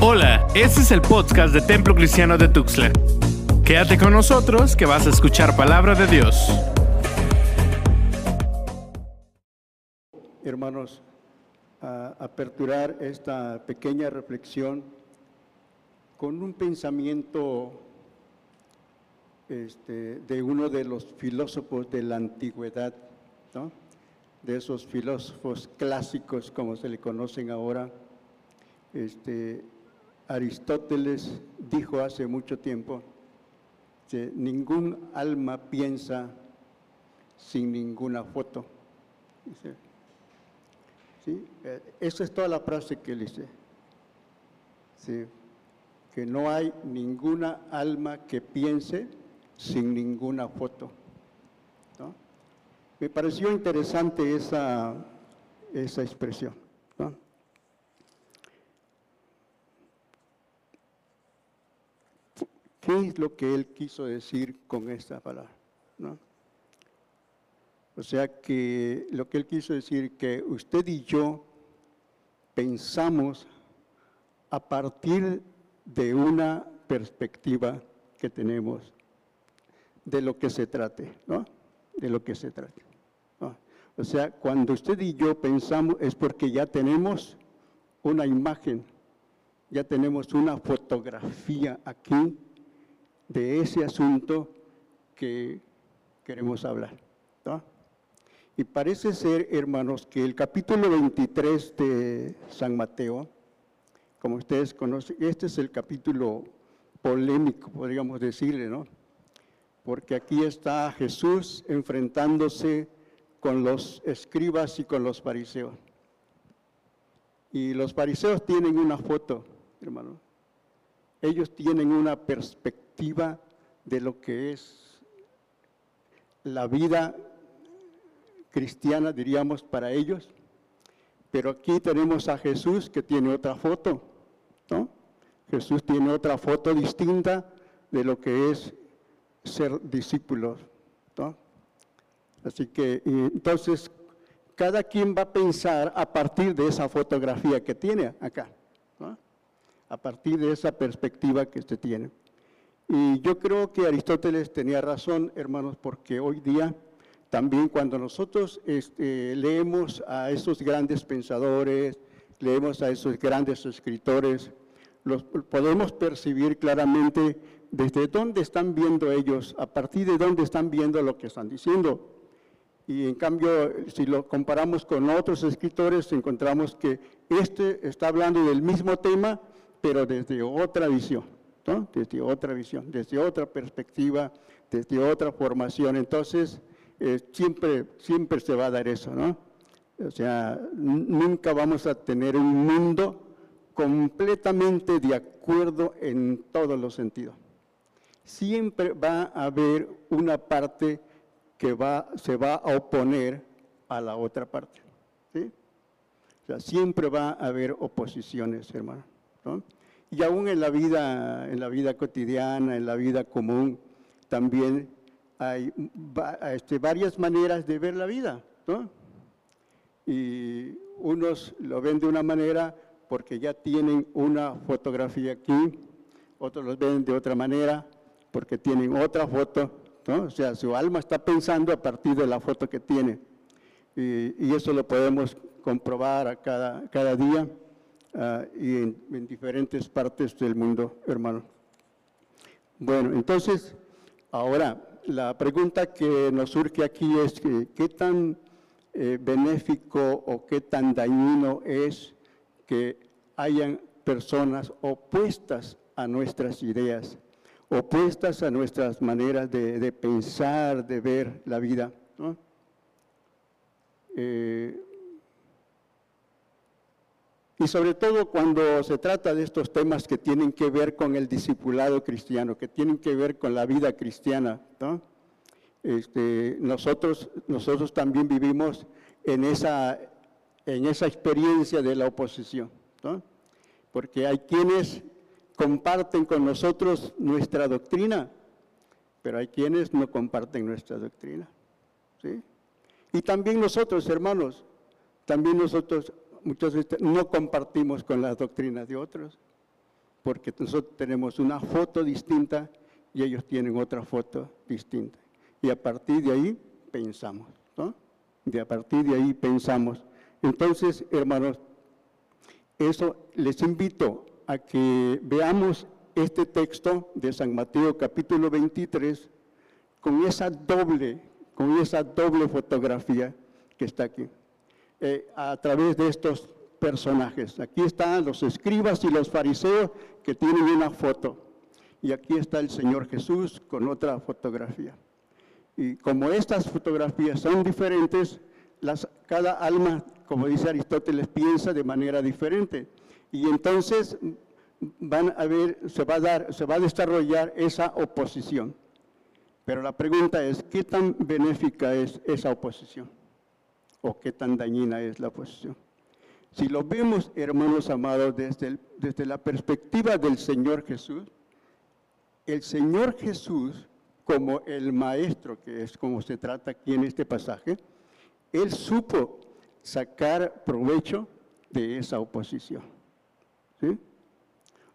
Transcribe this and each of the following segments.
Hola, este es el podcast de Templo Cristiano de Tuxtla. Quédate con nosotros que vas a escuchar palabra de Dios. Hermanos, a aperturar esta pequeña reflexión con un pensamiento este, de uno de los filósofos de la antigüedad, de esos filósofos clásicos como se le conocen ahora. Este, Aristóteles dijo hace mucho tiempo que ningún alma piensa sin ninguna foto. ¿sí? Eh, esa es toda la frase que él dice. ¿sí? Que no hay ninguna alma que piense sin ninguna foto. Me pareció interesante esa, esa expresión. ¿Qué es lo que él quiso decir con esta palabra? O sea que lo que él quiso decir que usted y yo pensamos a partir de una perspectiva que tenemos de lo que se trate, ¿no? De lo que se trate. O sea, cuando usted y yo pensamos es porque ya tenemos una imagen, ya tenemos una fotografía aquí de ese asunto que queremos hablar. Y parece ser, hermanos, que el capítulo 23 de San Mateo, como ustedes conocen, este es el capítulo polémico, podríamos decirle, ¿no? Porque aquí está Jesús enfrentándose con los escribas y con los fariseos. Y los fariseos tienen una foto, hermano. Ellos tienen una perspectiva de lo que es la vida cristiana, diríamos, para ellos. Pero aquí tenemos a Jesús que tiene otra foto, ¿no? Jesús tiene otra foto distinta de lo que es ser discípulos, ¿no? Así que entonces cada quien va a pensar a partir de esa fotografía que tiene acá, a partir de esa perspectiva que usted tiene. Y yo creo que Aristóteles tenía razón, hermanos, porque hoy día también cuando nosotros este, leemos a esos grandes pensadores, leemos a esos grandes escritores, los podemos percibir claramente desde dónde están viendo ellos, a partir de dónde están viendo lo que están diciendo. Y en cambio, si lo comparamos con otros escritores, encontramos que este está hablando del mismo tema, pero desde otra visión, ¿no? desde otra visión, desde otra perspectiva, desde otra formación. Entonces, eh, siempre, siempre se va a dar eso, ¿no? O sea, nunca vamos a tener un mundo completamente de acuerdo en todos los sentidos. Siempre va a haber una parte que va, se va a oponer a la otra parte. O sea, siempre va a haber oposiciones, hermano. Y aún en la vida, en la vida cotidiana, en la vida común, también hay este, varias maneras de ver la vida, ¿no? Y unos lo ven de una manera porque ya tienen una fotografía aquí, otros lo ven de otra manera porque tienen otra foto, ¿no? O sea, su alma está pensando a partir de la foto que tiene. Y, eso lo podemos comprobar a cada, cada día uh, y en, en diferentes partes del mundo, hermano. Bueno, entonces, ahora, la pregunta que nos surge aquí es que, qué tan eh, benéfico o qué tan dañino es que hayan personas opuestas a nuestras ideas, opuestas a nuestras maneras de, pensar, de ver la vida. Eh, y sobre todo cuando se trata de estos temas que tienen que ver con el discipulado cristiano, que tienen que ver con la vida cristiana, este, nosotros, nosotros también vivimos en esa, en esa experiencia de la oposición, porque hay quienes comparten con nosotros nuestra doctrina, pero hay quienes no comparten nuestra doctrina. Y también nosotros, hermanos, también nosotros muchas veces no compartimos con las doctrinas de otros. porque nosotros tenemos una foto distinta y ellos tienen otra foto distinta. Y a partir de ahí pensamos, ¿no? De a partir de ahí pensamos. Entonces, hermanos, eso les invito a que veamos este texto de San Mateo capítulo 23 con esa doble, con esa doble fotografía que está aquí, eh, a través de estos personajes. Aquí están los escribas y los fariseos que tienen una foto. Y aquí está el Señor Jesús con otra fotografía. Y como estas fotografías son diferentes, cada alma, como dice Aristóteles, piensa de manera diferente. Y entonces se va a desarrollar esa oposición. Pero la pregunta es, ¿qué tan benéfica es esa oposición? ¿O qué tan dañina es la oposición? Si lo vemos, hermanos amados, desde, desde la perspectiva del Señor Jesús, el Señor Jesús, como el maestro, que es como se trata aquí en este pasaje, él supo sacar provecho de esa oposición. ¿sí?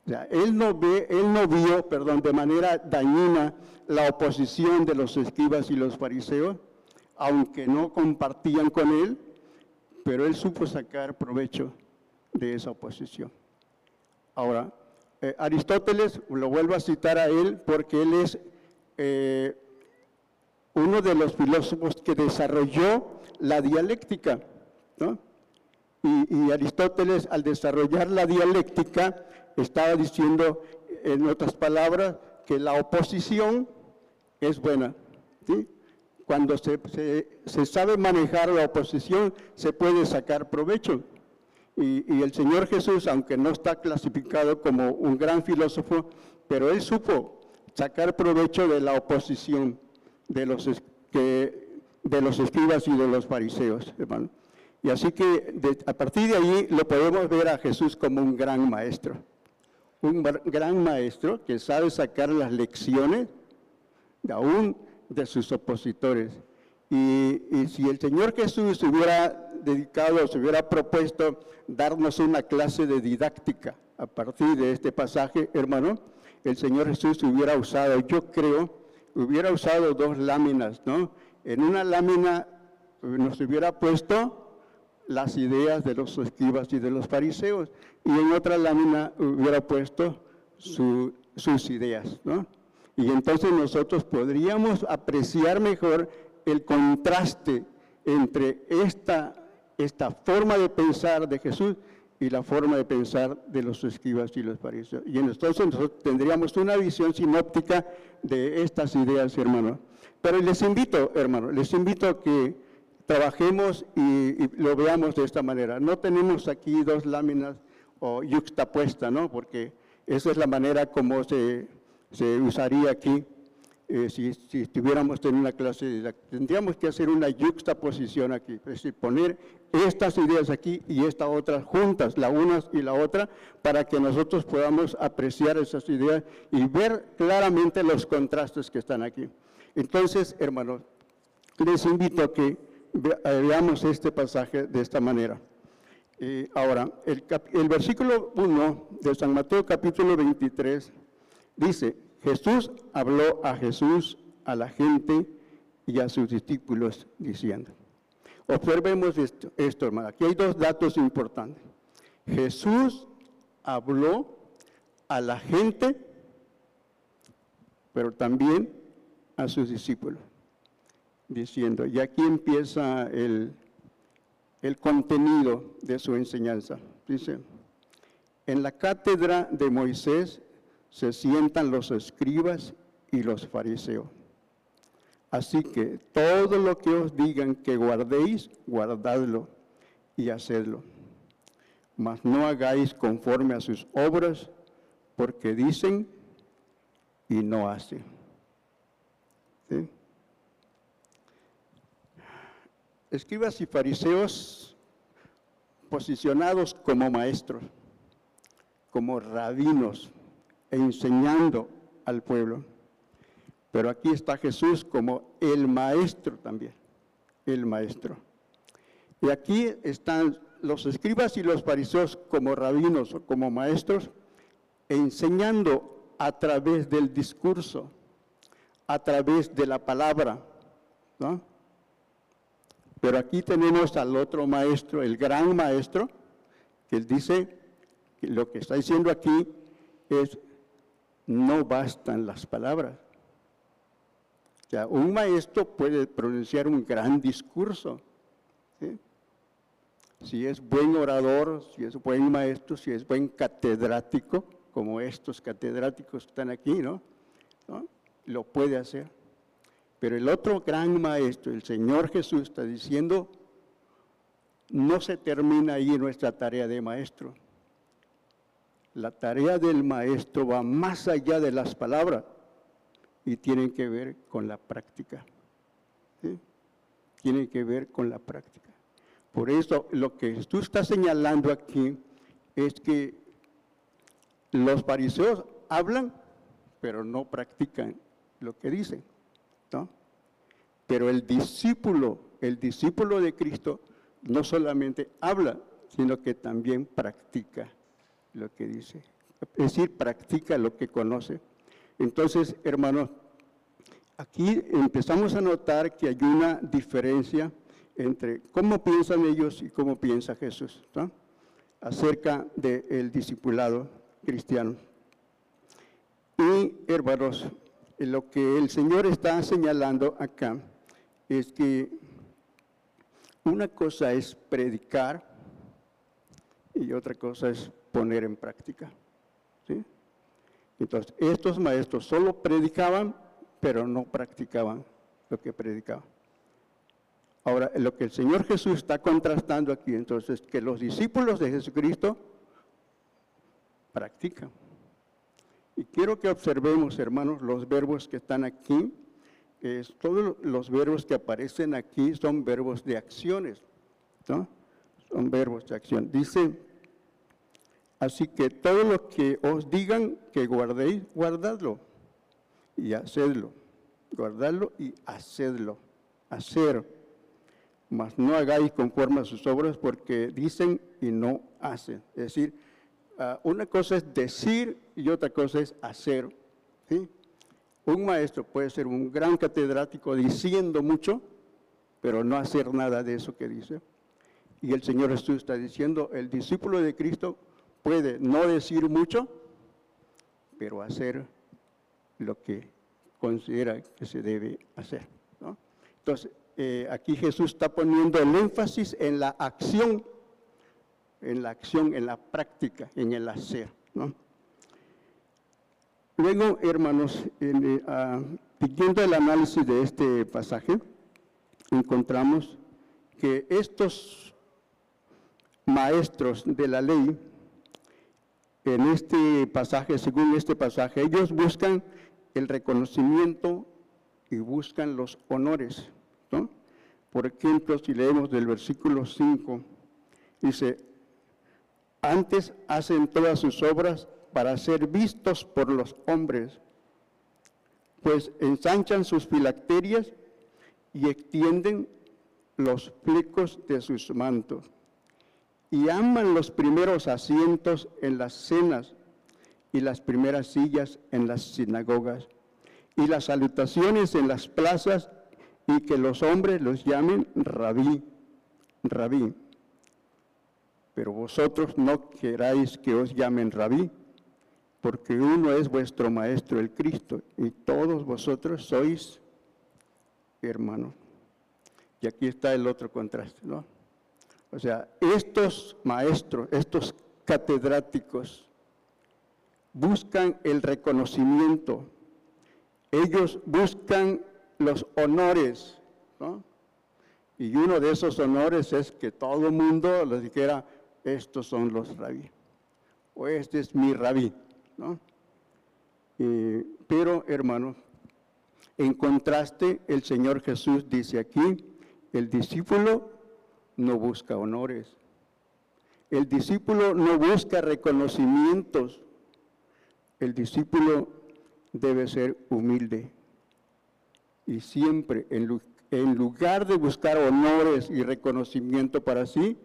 O sea, él no, ve, él no vio, perdón, de manera dañina la oposición de los escribas y los fariseos, aunque no compartían con él, pero él supo sacar provecho de esa oposición. Ahora, eh, Aristóteles, lo vuelvo a citar a él porque él es eh, uno de los filósofos que desarrolló la dialéctica. y, Aristóteles, al desarrollar la dialéctica, estaba diciendo, en otras palabras, que la oposición es buena. Cuando se, sabe manejar la oposición, se puede sacar provecho. Y, el Señor Jesús, aunque no está clasificado como un gran filósofo, pero él supo sacar provecho de la oposición de los, de los escribas y de los fariseos, hermano. Y así que a partir de ahí lo podemos ver a Jesús como un gran maestro un gran maestro que sabe sacar las lecciones aún de sus opositores. Y, si el Señor Jesús hubiera dedicado, se hubiera propuesto darnos una clase de didáctica a partir de este pasaje, hermano, el Señor Jesús hubiera usado, yo creo, hubiera usado dos láminas, ¿no? En una lámina nos hubiera puesto las ideas de los escribas y de los fariseos, y en otra lámina hubiera puesto sus ideas, ¿no? Y entonces nosotros podríamos apreciar mejor el contraste entre esta, esta forma de pensar de Jesús y la forma de pensar de los escribas y los fariseos. Y entonces nosotros tendríamos una visión sinóptica de estas ideas, hermano. Pero les invito, hermano, les invito a que trabajemos y, lo veamos de esta manera. No tenemos aquí dos láminas o yuxtapuesta, ¿no? Porque esa es la manera como se, se usaría aquí. Eh, si, si, estuviéramos en una clase, tendríamos que hacer una yuxtaposición aquí, es decir, poner estas ideas aquí y estas otras juntas, la una y la otra, para que nosotros podamos apreciar esas ideas y ver claramente los contrastes que están aquí. Entonces, hermanos, les invito a que eh, veamos este pasaje de esta manera. ahora, el, el versículo 1 de San Mateo capítulo 23 dice, Jesús habló a Jesús, a la gente y a sus discípulos diciendo. Observemos esto, hermano. Aquí hay dos datos importantes. Jesús habló a la gente, pero también a sus discípulos diciendo, y aquí empieza el, el contenido de su enseñanza. Dice, en la cátedra de Moisés se sientan los escribas y los fariseos. Así que todo lo que os digan que guardéis, guardadlo y hacedlo. Mas no hagáis conforme a sus obras, porque dicen y no hacen. Escribas y fariseos posicionados como maestros, como rabinos, enseñando al pueblo. Pero aquí está Jesús como el maestro también, el maestro. Y aquí están los escribas y los fariseos como rabinos o como maestros, enseñando a través del discurso, a través de la palabra, ¿no? Pero aquí tenemos al otro maestro, el gran maestro, que dice, que lo que está diciendo aquí es, no bastan las palabras. Un maestro puede pronunciar un gran discurso. Si es buen orador, si es buen maestro, si es buen catedrático, como estos catedráticos que están aquí. ¿No? Lo puede hacer. Pero el otro gran maestro, el Señor Jesús, está diciendo, no se termina ahí nuestra tarea de maestro. La tarea del maestro va más allá de las palabras y tiene que ver con la práctica. ¿sí? Tiene que ver con la práctica. Por eso lo que tú estás señalando aquí es que los fariseos hablan, pero no practican lo que dicen. Pero el discípulo, el discípulo de Cristo, no solamente habla, sino que también practica lo que dice. Es decir, practica lo que conoce. Entonces, hermanos, aquí empezamos a notar que hay una diferencia entre cómo piensan ellos y cómo piensa Jesús, acerca del discipulado cristiano. Y, hermanos, lo que el Señor está señalando acá es que una cosa es predicar y otra cosa es poner en práctica. ¿sí? Entonces, estos maestros solo predicaban, pero no practicaban lo que predicaban. Ahora, lo que el Señor Jesús está contrastando aquí, entonces, que los discípulos de Jesucristo practican. Y quiero que observemos, hermanos, los verbos que están aquí todos los verbos que aparecen aquí son verbos de acciones, ¿no? Son verbos de acción. Dice, así que todo lo que os digan que guardéis, guardadlo y hacedlo. Guardadlo y hacedlo. Hacer. Mas no hagáis conforme a sus obras porque dicen y no hacen. Es decir, ah, una cosa es decir y otra cosa es hacer. Un maestro puede ser un gran catedrático diciendo mucho, pero no hacer nada de eso que dice. Y el Señor Jesús está diciendo, el discípulo de Cristo puede no decir mucho, pero hacer lo que considera que se debe hacer. Entonces, eh, aquí Jesús está poniendo el énfasis en la acción, en la acción, en la práctica, en el hacer. Luego, hermanos, en, siguiendo eh, el análisis de este pasaje, encontramos que estos maestros de la ley, en este pasaje, según este pasaje, ellos buscan el reconocimiento y buscan los honores. Por ejemplo, si leemos del versículo 5, dice, antes hacen todas sus obras para ser vistos por los hombres, pues ensanchan sus filacterias y extienden los flecos de sus mantos, y aman los primeros asientos en las cenas y las primeras sillas en las sinagogas, y las salutaciones en las plazas, y que los hombres los llamen rabí, rabí. Pero vosotros no queráis que os llamen rabí, porque uno es vuestro Maestro, el Cristo, y todos vosotros sois hermanos. Y aquí está el otro contraste, ¿no? O sea, estos maestros, estos catedráticos, buscan el reconocimiento, ellos buscan los honores, ¿no? Y uno de esos honores es que todo el mundo les dijera, estos son los rabí, o este es mi rabí. ¿no? pero, hermanos, en contraste, el Señor Jesús dice aquí, el discípulo no busca honores, el discípulo no busca reconocimientos, el discípulo debe ser humilde. Y siempre, en, lugar de buscar honores y reconocimiento para sí,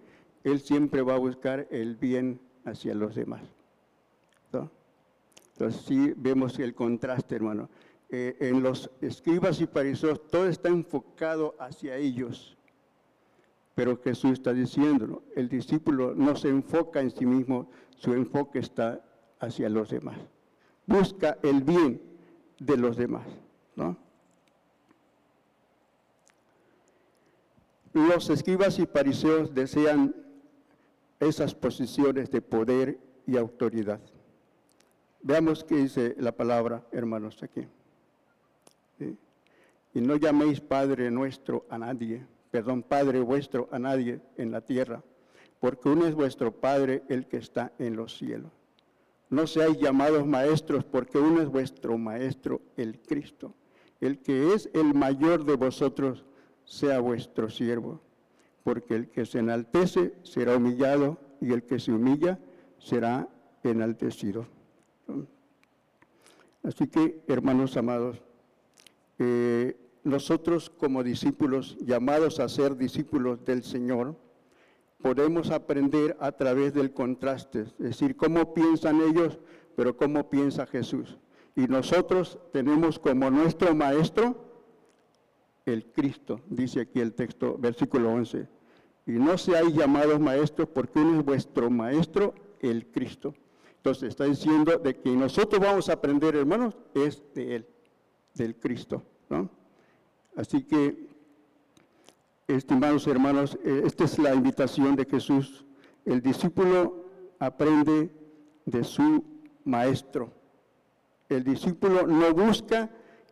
él siempre va a buscar el bien hacia los demás. Entonces sí vemos el contraste, hermano. Eh, en los escribas y fariseos todo está enfocado hacia ellos. Pero Jesús está diciéndolo, el discípulo no se enfoca en sí mismo, su enfoque está hacia los demás. Busca el bien de los demás, ¿no? Los escribas y fariseos desean esas posiciones de poder y autoridad. Veamos qué dice la palabra, hermanos, aquí. Y no llaméis Padre nuestro a nadie, perdón, Padre vuestro a nadie en la tierra, porque uno es vuestro Padre el que está en los cielos. No seáis llamados maestros, porque uno es vuestro Maestro, el Cristo. El que es el mayor de vosotros sea vuestro siervo, porque el que se enaltece será humillado y el que se humilla será enaltecido. Así que, hermanos amados, eh, nosotros como discípulos, llamados a ser discípulos del Señor, podemos aprender a través del contraste, es decir, cómo piensan ellos, pero cómo piensa Jesús. Y nosotros tenemos como nuestro maestro el Cristo, dice aquí el texto, versículo 11. Y no seáis llamados maestros porque uno es vuestro maestro, el Cristo. Entonces está diciendo de que nosotros vamos a aprender, hermanos, es de Él, del Cristo. ¿no? Así que Estimados hermanos, eh, esta es la invitación de Jesús. El discípulo aprende de su maestro. El discípulo no busca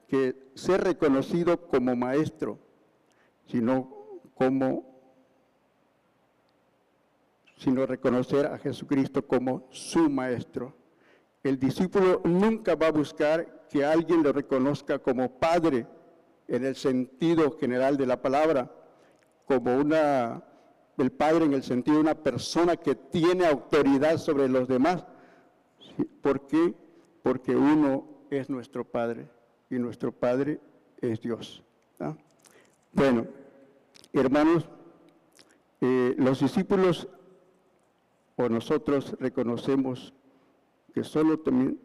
que ser reconocido como maestro, sino como sino reconocer a Jesucristo como su maestro. El discípulo nunca va a buscar que alguien lo reconozca como padre en el sentido general de la palabra, como una, el Padre en el sentido de una persona que tiene autoridad sobre los demás. ¿Por qué? Porque uno es nuestro Padre y nuestro Padre es Dios. Bueno, hermanos, eh, los discípulos o nosotros reconocemos que solo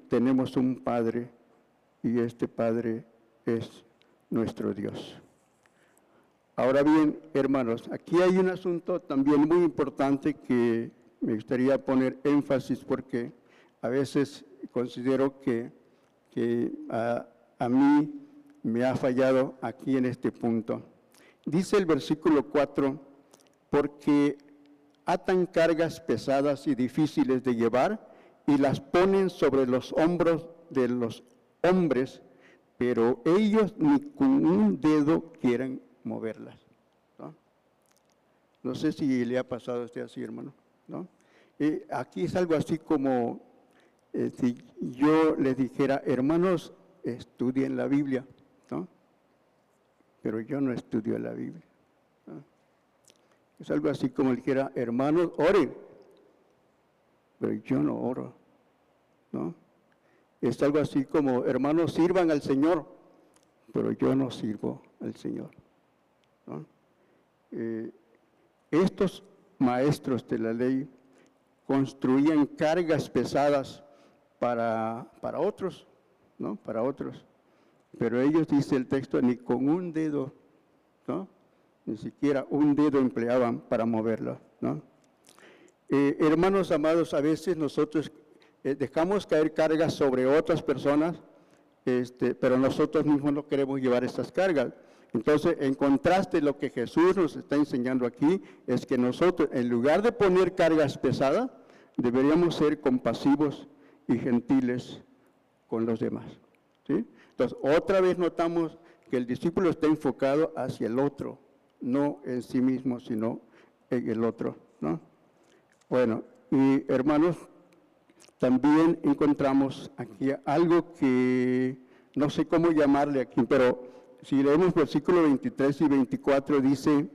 tenemos un Padre y este Padre es nuestro Dios. Ahora bien, hermanos, aquí hay un asunto también muy importante que me gustaría poner énfasis porque a veces considero que, a, a mí me ha fallado aquí en este punto. Dice el versículo 4, porque atan cargas pesadas y difíciles de llevar y las ponen sobre los hombros de los hombres, pero ellos ni con un dedo quieren moverlas. ¿no? sé si le ha pasado a usted así, hermano. ¿no? aquí es algo así como eh, si yo les dijera, hermanos, estudien la Biblia, ¿no? pero yo no estudio la Biblia. Es algo así como dijera, hermanos, oren, pero yo no oro. ¿no? Es algo así como, hermanos, sirvan al Señor, pero yo no sirvo al Señor. Eh, estos maestros de la ley construían cargas pesadas para, para otros, ¿no? Para otros. Pero ellos, dice el texto, ni con un dedo, ¿no? Ni siquiera un dedo empleaban para moverlo, ¿no? Eh, hermanos amados, a veces nosotros eh, dejamos caer cargas sobre otras personas, este, pero nosotros mismos no queremos llevar estas cargas. Entonces, en contraste, lo que Jesús nos está enseñando aquí es que nosotros, en lugar de poner cargas pesadas, deberíamos ser compasivos y gentiles con los demás. Entonces, otra vez notamos que el discípulo está enfocado hacia el otro, no en sí mismo, sino en el otro. Bueno, y hermanos, también encontramos aquí algo que no sé cómo llamarle aquí, pero si leemos versículo 23 y 24, dice,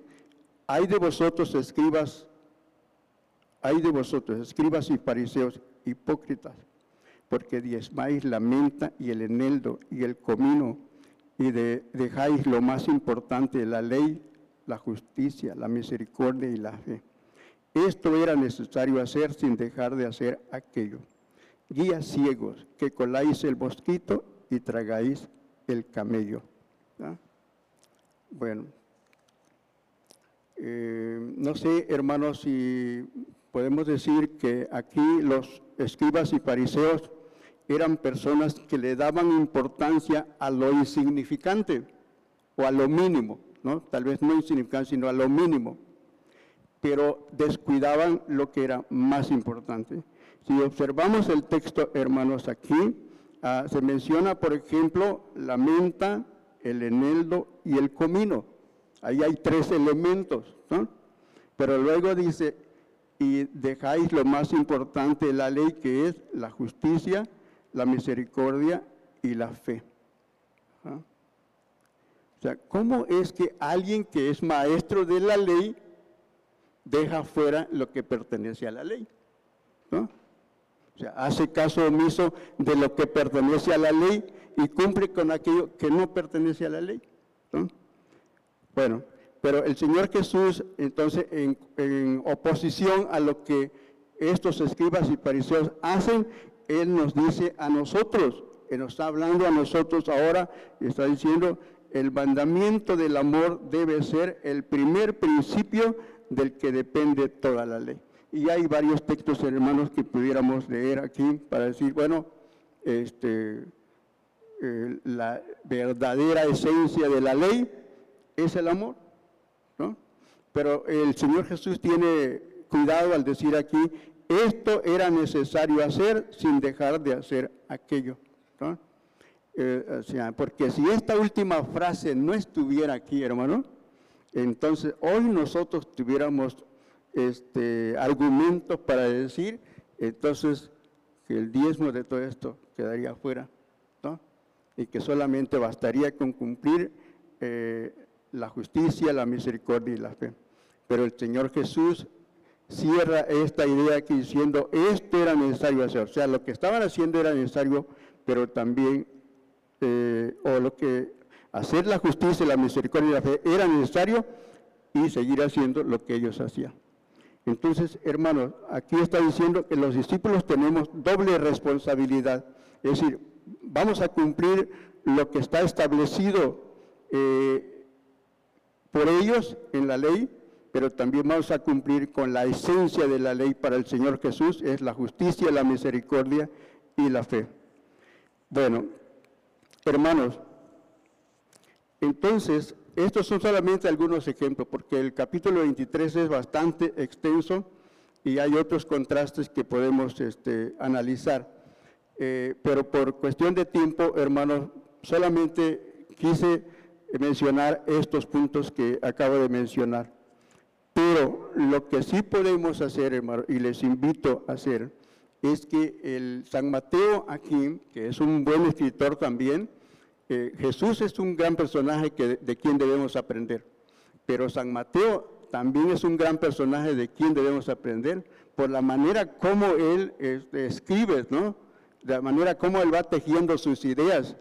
hay de vosotros escribas, hay de vosotros escribas y fariseos hipócritas, porque diezmáis la menta y el eneldo y el comino y dejáis lo más importante, la ley, la justicia, la misericordia y la fe. Esto era necesario hacer sin dejar de hacer aquello. Guías ciegos, que coláis el mosquito y tragáis el camello. Bueno, eh, no sé, hermanos, si podemos decir que aquí los escribas y fariseos eran personas que le daban importancia a lo insignificante o a lo mínimo, ¿no? Tal vez no insignificante, sino a lo mínimo, pero descuidaban lo que era más importante. Si observamos el texto, hermanos, aquí ah, se menciona, por ejemplo, la menta, el eneldo y el comino. Ahí hay tres elementos, ¿no? Pero luego dice, y dejáis lo más importante de la ley, que es la justicia, la misericordia y la fe. ¿Ah? O sea, ¿cómo es que alguien que es maestro de la ley deja fuera lo que pertenece a la ley? O sea, hace caso omiso de lo que pertenece a la ley y cumple con aquello que no pertenece a la ley. Bueno, pero el Señor Jesús, entonces, en, en, oposición a lo que estos escribas y fariseos hacen, él nos dice a nosotros, Él nos está hablando a nosotros ahora, y está diciendo, el mandamiento del amor debe ser el primer principio del que depende toda la ley. Y hay varios textos, hermanos, que pudiéramos leer aquí para decir, bueno, este, eh, la verdadera esencia de la ley es el amor, ¿no? Pero el Señor Jesús tiene cuidado al decir aquí, esto era necesario hacer sin dejar de hacer aquello. Eh, porque si esta última frase no estuviera aquí, hermano, entonces hoy nosotros tuviéramos este, argumentos para decir, entonces, que el diezmo de todo esto quedaría fuera, y que solamente bastaría con cumplir eh, la justicia, la misericordia y la fe. Pero el Señor Jesús cierra esta idea aquí diciendo, esto era necesario hacer. O sea, lo que estaban haciendo era necesario, pero también, eh, o lo que hacer la justicia, la misericordia y la fe era necesario y seguir haciendo lo que ellos hacían. Entonces, hermanos, aquí está diciendo que los discípulos tenemos doble responsabilidad. Es decir, vamos a cumplir lo que está establecido eh, por ellos en la ley, pero también vamos a cumplir con la esencia de la ley para el Señor Jesús, es la justicia, la misericordia y la fe. Bueno, hermanos, entonces, estos son solamente algunos ejemplos, porque el capítulo 23 es bastante extenso y hay otros contrastes que podemos este, analizar. Eh, pero por cuestión de tiempo, hermanos, solamente quise mencionar estos puntos que acabo de mencionar. Pero lo que sí podemos hacer, hermano, y les invito a hacer, es que el San Mateo aquí, que es un buen escritor también, Jesús es un gran personaje de quien debemos aprender, pero San Mateo también es un gran personaje de quien debemos aprender por la manera como él este, escribe, ¿no? La manera como él va tejiendo sus ideas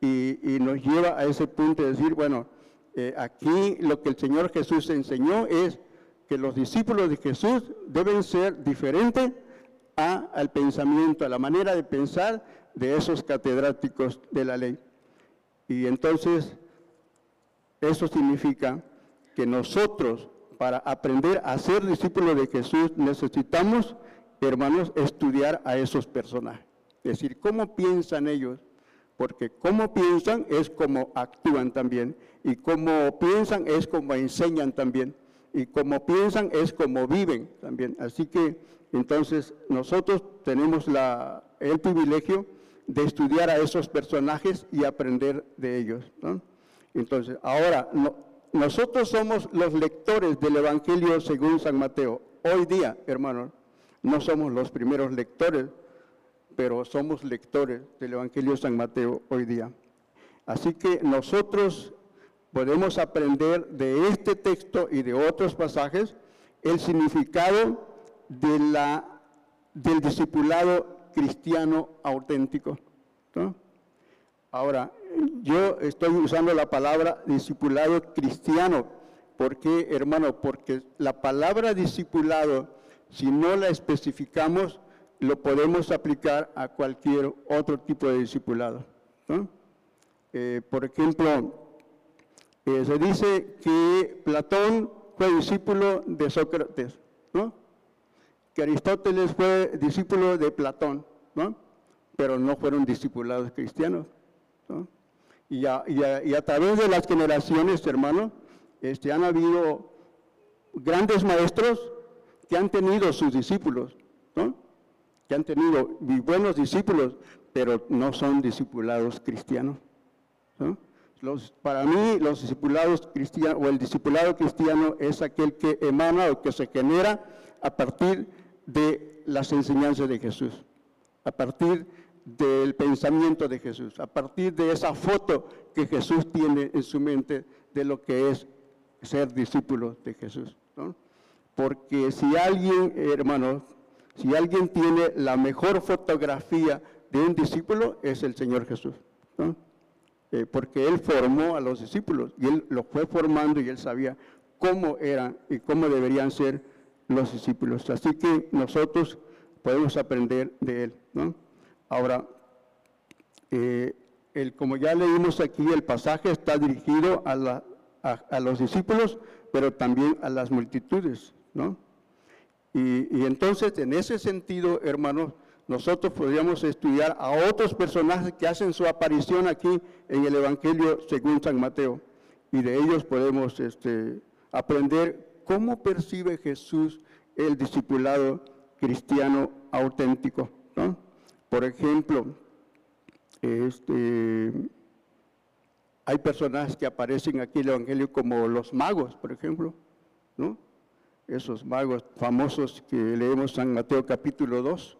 y, nos lleva a ese punto de decir, bueno, eh, aquí lo que el Señor Jesús enseñó es que los discípulos de Jesús deben ser diferentes al pensamiento, a la manera de pensar de esos catedráticos de la ley. Y entonces, eso significa que nosotros, para aprender a ser discípulos de Jesús, necesitamos, hermanos, estudiar a esos personajes. Es decir, cómo piensan ellos, porque cómo piensan es como actúan también, y cómo piensan es como enseñan también y como piensan es como viven también. Así que entonces nosotros tenemos la, el privilegio de estudiar a esos personajes y aprender de ellos. Entonces, ahora, nosotros somos los lectores del Evangelio según San Mateo. Hoy día, hermanos, no somos los primeros lectores, pero somos lectores del Evangelio San Mateo hoy día. Así que nosotros podemos aprender de este texto y de otros pasajes el significado de la, del discipulado cristiano auténtico. Ahora, yo estoy usando la palabra discipulado cristiano. ¿Por qué, hermano? Porque la palabra discipulado, si no la especificamos, lo podemos aplicar a cualquier otro tipo de discipulado. Eh, por ejemplo, eh, se dice que Platón fue discípulo de Sócrates, ¿no? Que Aristóteles fue discípulo de Platón, ¿no? pero no fueron discipulados cristianos. Y, a, a, través de las generaciones, hermano, este, han habido grandes maestros que han tenido sus discípulos, ¿no? que han tenido buenos discípulos, pero no son discipulados cristianos. Los, para mí, los discipulados cristianos, o el discipulado cristiano es aquel que emana o que se genera a partir de las enseñanzas de Jesús, a partir del pensamiento de Jesús, a partir de esa foto que Jesús tiene en su mente de lo que es ser discípulo de Jesús. Porque si alguien, hermanos, si alguien tiene la mejor fotografía de un discípulo, es el Señor Jesús. Eh, porque Él formó a los discípulos y Él los fue formando y Él sabía cómo eran y cómo deberían ser los discípulos. Así que nosotros podemos aprender de Él. Ahora, eh, el, como ya leímos aquí, el pasaje está dirigido a, a los discípulos, pero también a las multitudes. ¿no? Y, entonces, en ese sentido, hermanos, nosotros podríamos estudiar a otros personajes que hacen su aparición aquí en el Evangelio según San Mateo. Y de ellos podemos este, aprender cómo percibe Jesús el discipulado cristiano auténtico. Por ejemplo, este, hay personajes que aparecen aquí en el Evangelio como los magos, por ejemplo, ¿no? esos magos famosos que leemos en Mateo capítulo 2.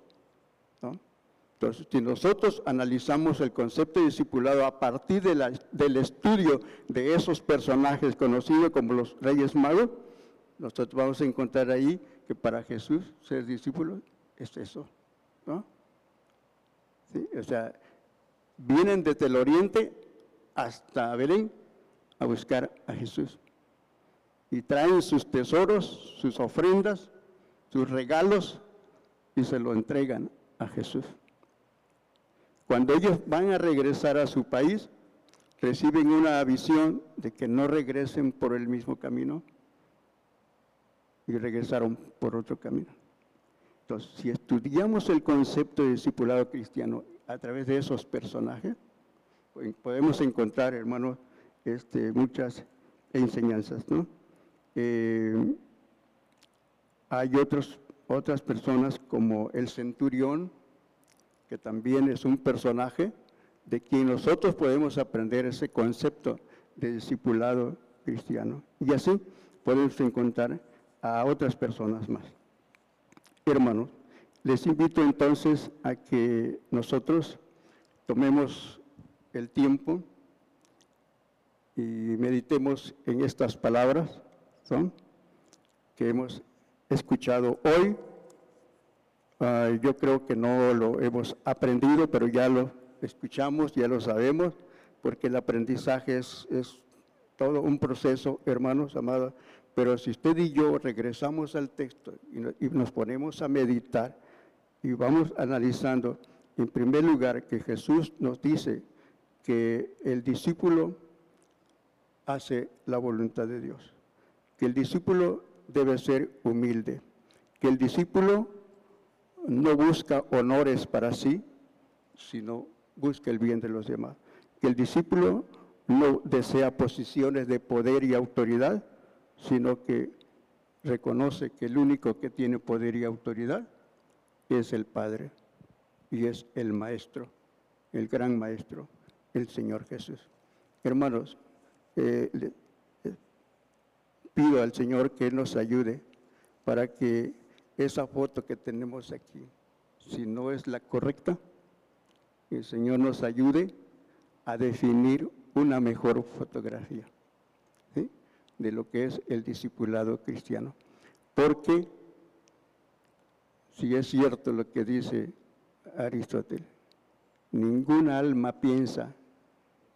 Entonces, si nosotros analizamos el concepto de discipulado a partir del estudio de esos personajes conocidos como los reyes magos, nosotros vamos a encontrar ahí que para Jesús ser discípulo es eso. O sea, vienen desde el oriente hasta Belén a buscar a Jesús y traen sus tesoros, sus ofrendas, sus regalos y se lo entregan a Jesús. Cuando ellos van a regresar a su país, reciben una visión de que no regresen por el mismo camino y regresaron por otro camino. Entonces, si estudiamos el concepto de discipulado cristiano a través de esos personajes, pues, podemos encontrar, hermanos, este, muchas enseñanzas, ¿no? Eh, hay otros, otras personas como el centurión, que también es un personaje de quien nosotros podemos aprender ese concepto de discipulado cristiano. Y así podemos encontrar a otras personas más. Hermanos, les invito entonces a que nosotros tomemos el tiempo y meditemos en estas palabras que hemos escuchado hoy. Ah, yo creo que no lo hemos aprendido, pero ya lo escuchamos, ya lo sabemos, porque el aprendizaje es, es todo un proceso, hermanos amados. Pero si usted y yo regresamos al texto y nos ponemos a meditar y vamos analizando, en primer lugar, que Jesús nos dice que el discípulo hace la voluntad de Dios que el discípulo debe ser humilde, que el discípulo no busca honores para sí, sino busca el bien de los demás, que el discípulo no desea posiciones de poder y autoridad, sino que reconoce que el único que tiene poder y autoridad es el Padre y es el Maestro, el gran Maestro, el Señor Jesús. Hermanos, eh, pido al Señor que nos ayude para que esa foto que tenemos aquí, si no es la correcta, el Señor nos ayude a definir una mejor fotografía de lo que es el discipulado cristiano. Porque si es cierto lo que dice Aristóteles, ninguna alma piensa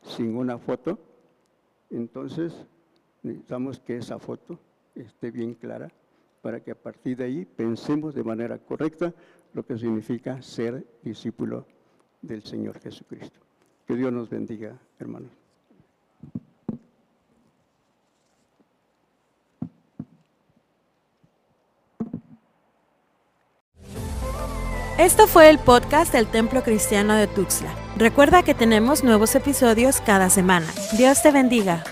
sin una foto, entonces Necesitamos que esa foto esté bien clara para que a partir de ahí pensemos de manera correcta lo que significa ser discípulo del Señor Jesucristo. Que Dios nos bendiga, hermanos. Esto fue el podcast del Templo Cristiano de Tuxtla. Recuerda que tenemos nuevos episodios cada semana. Dios te bendiga.